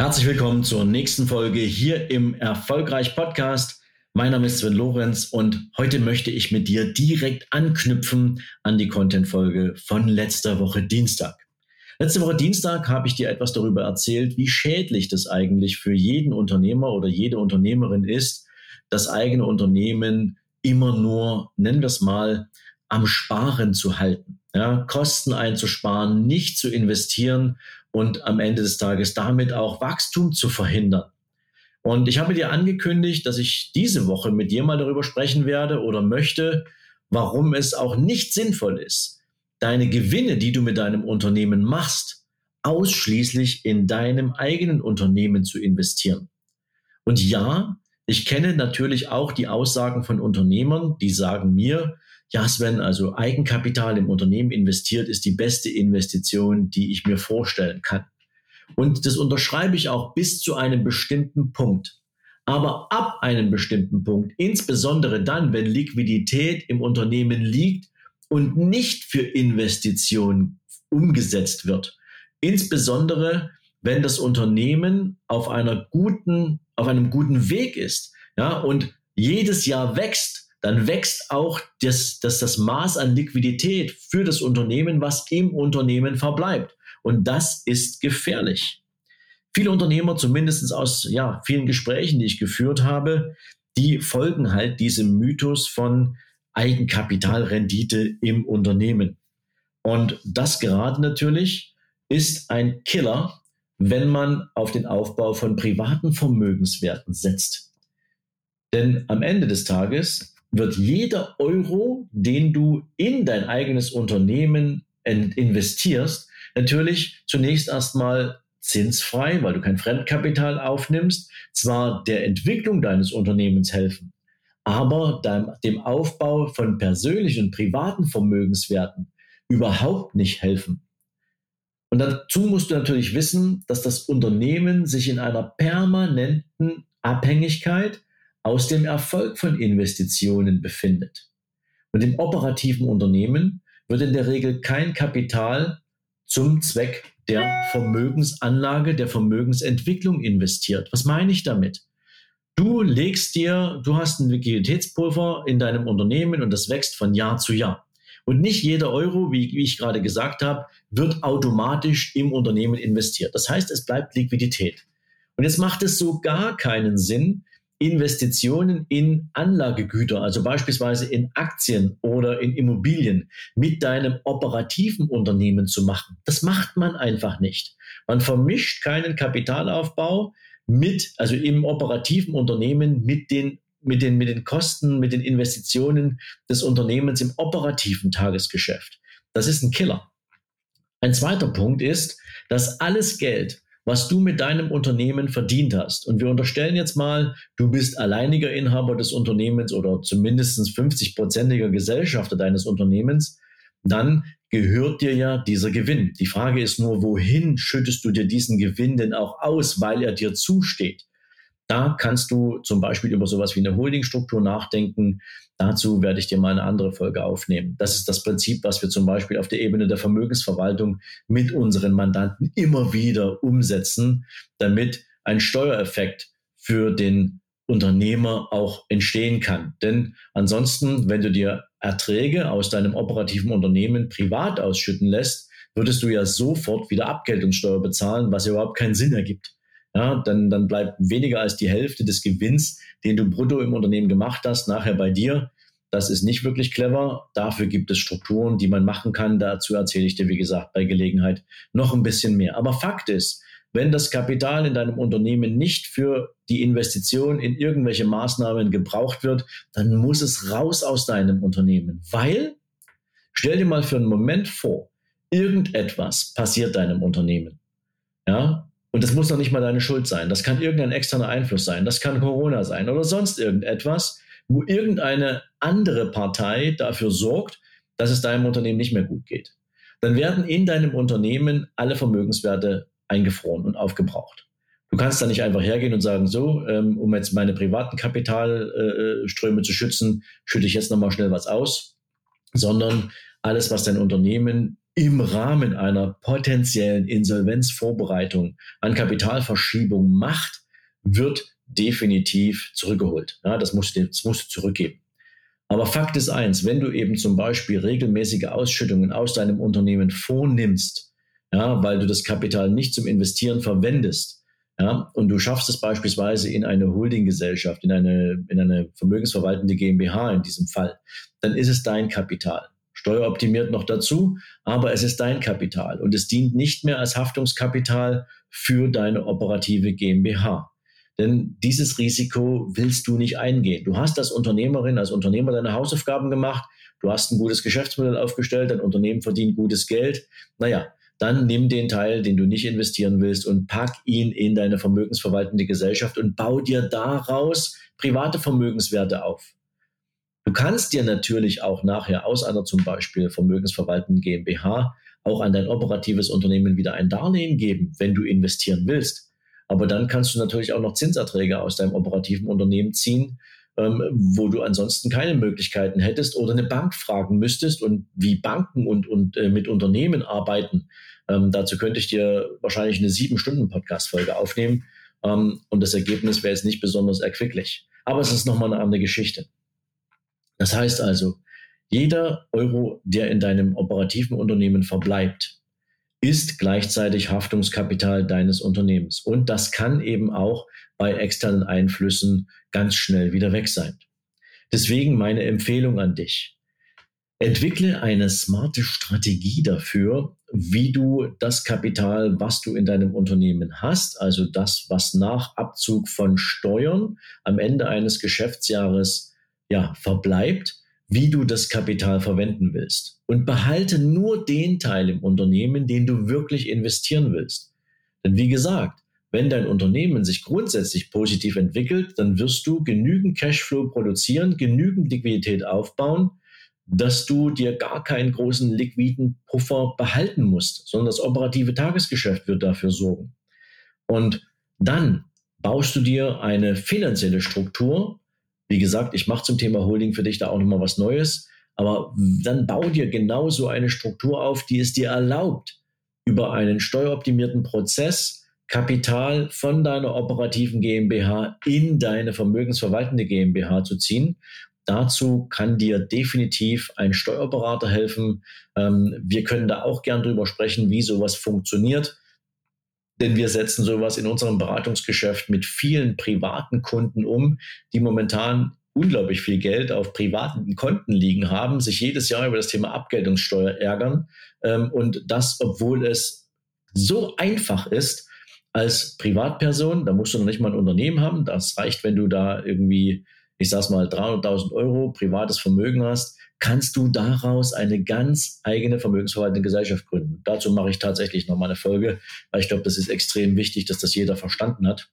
Herzlich willkommen zur nächsten Folge hier im Erfolgreich Podcast. Mein Name ist Sven Lorenz und heute möchte ich mit dir direkt anknüpfen an die Content-Folge von letzter Woche Dienstag. Letzte Woche Dienstag habe ich dir etwas darüber erzählt, wie schädlich das eigentlich für jeden Unternehmer oder jede Unternehmerin ist, das eigene Unternehmen immer nur, nennen wir es mal, am Sparen zu halten, ja, Kosten einzusparen, nicht zu investieren und am Ende des Tages damit auch Wachstum zu verhindern. Und ich habe dir angekündigt, dass ich diese Woche mit dir mal darüber sprechen werde oder möchte, warum es auch nicht sinnvoll ist, deine Gewinne, die du mit deinem Unternehmen machst, ausschließlich in deinem eigenen Unternehmen zu investieren. Und ja, ich kenne natürlich auch die Aussagen von Unternehmern, die sagen mir, ja, Sven, also Eigenkapital im Unternehmen investiert ist die beste Investition, die ich mir vorstellen kann. Und das unterschreibe ich auch bis zu einem bestimmten Punkt. Aber ab einem bestimmten Punkt, insbesondere dann, wenn Liquidität im Unternehmen liegt und nicht für Investitionen umgesetzt wird, insbesondere wenn das Unternehmen auf einer guten, auf einem guten Weg ist, ja, und jedes Jahr wächst, dann wächst auch das, das, das Maß an Liquidität für das Unternehmen, was im Unternehmen verbleibt. Und das ist gefährlich. Viele Unternehmer, zumindest aus ja, vielen Gesprächen, die ich geführt habe, die folgen halt diesem Mythos von Eigenkapitalrendite im Unternehmen. Und das gerade natürlich ist ein Killer, wenn man auf den Aufbau von privaten Vermögenswerten setzt. Denn am Ende des Tages wird jeder Euro, den du in dein eigenes Unternehmen investierst, natürlich zunächst erstmal zinsfrei, weil du kein Fremdkapital aufnimmst, zwar der Entwicklung deines Unternehmens helfen, aber dem Aufbau von persönlichen und privaten Vermögenswerten überhaupt nicht helfen. Und dazu musst du natürlich wissen, dass das Unternehmen sich in einer permanenten Abhängigkeit aus dem Erfolg von Investitionen befindet. Und im operativen Unternehmen wird in der Regel kein Kapital zum Zweck der Vermögensanlage, der Vermögensentwicklung investiert. Was meine ich damit? Du legst dir, du hast ein Liquiditätspulver in deinem Unternehmen und das wächst von Jahr zu Jahr. Und nicht jeder Euro, wie, wie ich gerade gesagt habe, wird automatisch im Unternehmen investiert. Das heißt, es bleibt Liquidität. Und jetzt macht es so gar keinen Sinn, Investitionen in Anlagegüter, also beispielsweise in Aktien oder in Immobilien mit deinem operativen Unternehmen zu machen. Das macht man einfach nicht. Man vermischt keinen Kapitalaufbau mit, also im operativen Unternehmen mit den mit den, mit den Kosten, mit den Investitionen des Unternehmens im operativen Tagesgeschäft. Das ist ein Killer. Ein zweiter Punkt ist, dass alles Geld, was du mit deinem Unternehmen verdient hast. Und wir unterstellen jetzt mal, du bist alleiniger Inhaber des Unternehmens oder zumindest 50-prozentiger Gesellschafter deines Unternehmens, dann gehört dir ja dieser Gewinn. Die Frage ist nur, wohin schüttest du dir diesen Gewinn denn auch aus, weil er dir zusteht? Da kannst du zum Beispiel über sowas wie eine Holdingstruktur nachdenken. Dazu werde ich dir mal eine andere Folge aufnehmen. Das ist das Prinzip, was wir zum Beispiel auf der Ebene der Vermögensverwaltung mit unseren Mandanten immer wieder umsetzen, damit ein Steuereffekt für den Unternehmer auch entstehen kann. Denn ansonsten, wenn du dir Erträge aus deinem operativen Unternehmen privat ausschütten lässt, würdest du ja sofort wieder Abgeltungssteuer bezahlen, was überhaupt keinen Sinn ergibt ja, dann, dann bleibt weniger als die Hälfte des Gewinns, den du brutto im Unternehmen gemacht hast, nachher bei dir. Das ist nicht wirklich clever. Dafür gibt es Strukturen, die man machen kann. Dazu erzähle ich dir, wie gesagt, bei Gelegenheit noch ein bisschen mehr. Aber Fakt ist, wenn das Kapital in deinem Unternehmen nicht für die Investition in irgendwelche Maßnahmen gebraucht wird, dann muss es raus aus deinem Unternehmen. Weil, stell dir mal für einen Moment vor, irgendetwas passiert deinem Unternehmen. Ja, Und das muss noch nicht mal deine Schuld sein. Das kann irgendein externer Einfluss sein. Das kann Corona sein oder sonst irgendetwas, wo irgendeine andere Partei dafür sorgt, dass es deinem Unternehmen nicht mehr gut geht. Dann werden in deinem Unternehmen alle Vermögenswerte eingefroren und aufgebraucht. Du kannst da nicht einfach hergehen und sagen, so, ähm, um jetzt meine privaten Kapitalströme zu schützen, schütte ich jetzt nochmal schnell was aus, sondern alles, was dein Unternehmen im Rahmen einer potenziellen Insolvenzvorbereitung an Kapitalverschiebung macht, wird definitiv zurückgeholt. Ja, das musst du, das zurückgeben. Aber Fakt ist eins, wenn du eben zum Beispiel regelmäßige Ausschüttungen aus deinem Unternehmen vornimmst, ja, weil du das Kapital nicht zum Investieren verwendest, ja, und du schaffst es beispielsweise in eine Holdinggesellschaft, in eine, in eine vermögensverwaltende GmbH in diesem Fall, dann ist es dein Kapital. Steueroptimiert noch dazu, aber es ist dein Kapital und es dient nicht mehr als Haftungskapital für deine operative GmbH. Denn dieses Risiko willst du nicht eingehen. Du hast als Unternehmerin, als Unternehmer deine Hausaufgaben gemacht, du hast ein gutes Geschäftsmodell aufgestellt, dein Unternehmen verdient gutes Geld. Naja, dann nimm den Teil, den du nicht investieren willst und pack ihn in deine vermögensverwaltende Gesellschaft und bau dir daraus private Vermögenswerte auf. Du kannst dir natürlich auch nachher aus einer zum Beispiel vermögensverwaltenden GmbH auch an dein operatives Unternehmen wieder ein Darlehen geben, wenn du investieren willst. Aber dann kannst du natürlich auch noch Zinserträge aus deinem operativen Unternehmen ziehen, ähm, wo du ansonsten keine Möglichkeiten hättest oder eine Bank fragen müsstest und wie Banken und, und äh, mit Unternehmen arbeiten. Ähm, dazu könnte ich dir wahrscheinlich eine sieben Stunden Podcast-Folge aufnehmen. Ähm, und das Ergebnis wäre jetzt nicht besonders erquicklich. Aber es ist nochmal eine andere Geschichte. Das heißt also, jeder Euro, der in deinem operativen Unternehmen verbleibt, ist gleichzeitig Haftungskapital deines Unternehmens. Und das kann eben auch bei externen Einflüssen ganz schnell wieder weg sein. Deswegen meine Empfehlung an dich. Entwickle eine smarte Strategie dafür, wie du das Kapital, was du in deinem Unternehmen hast, also das, was nach Abzug von Steuern am Ende eines Geschäftsjahres ja, verbleibt, wie du das Kapital verwenden willst. Und behalte nur den Teil im Unternehmen, den du wirklich investieren willst. Denn wie gesagt, wenn dein Unternehmen sich grundsätzlich positiv entwickelt, dann wirst du genügend Cashflow produzieren, genügend Liquidität aufbauen, dass du dir gar keinen großen liquiden Puffer behalten musst, sondern das operative Tagesgeschäft wird dafür sorgen. Und dann baust du dir eine finanzielle Struktur, wie gesagt, ich mache zum Thema Holding für dich da auch nochmal was Neues. Aber dann bau dir genau so eine Struktur auf, die es dir erlaubt, über einen steueroptimierten Prozess Kapital von deiner operativen GmbH in deine vermögensverwaltende GmbH zu ziehen. Dazu kann dir definitiv ein Steuerberater helfen. Ähm, wir können da auch gern drüber sprechen, wie sowas funktioniert. Denn wir setzen sowas in unserem Beratungsgeschäft mit vielen privaten Kunden um, die momentan unglaublich viel Geld auf privaten Konten liegen haben, sich jedes Jahr über das Thema Abgeltungssteuer ärgern. Ähm, und das, obwohl es so einfach ist, als Privatperson, da musst du noch nicht mal ein Unternehmen haben. Das reicht, wenn du da irgendwie, ich sag's mal, 300.000 Euro privates Vermögen hast, kannst du daraus eine ganz eigene vermögensverwaltende Gesellschaft gründen. Dazu mache ich tatsächlich noch mal eine Folge, weil ich glaube, das ist extrem wichtig, dass das jeder verstanden hat.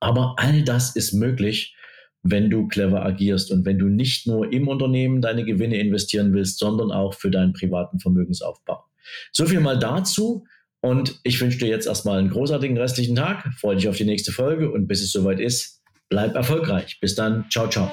Aber all das ist möglich, wenn du clever agierst und wenn du nicht nur im Unternehmen deine Gewinne investieren willst, sondern auch für deinen privaten Vermögensaufbau. So viel mal dazu. Und ich wünsche dir jetzt erstmal einen großartigen restlichen Tag. Freue dich auf die nächste Folge und bis es soweit ist, bleib erfolgreich. Bis dann. Ciao, ciao.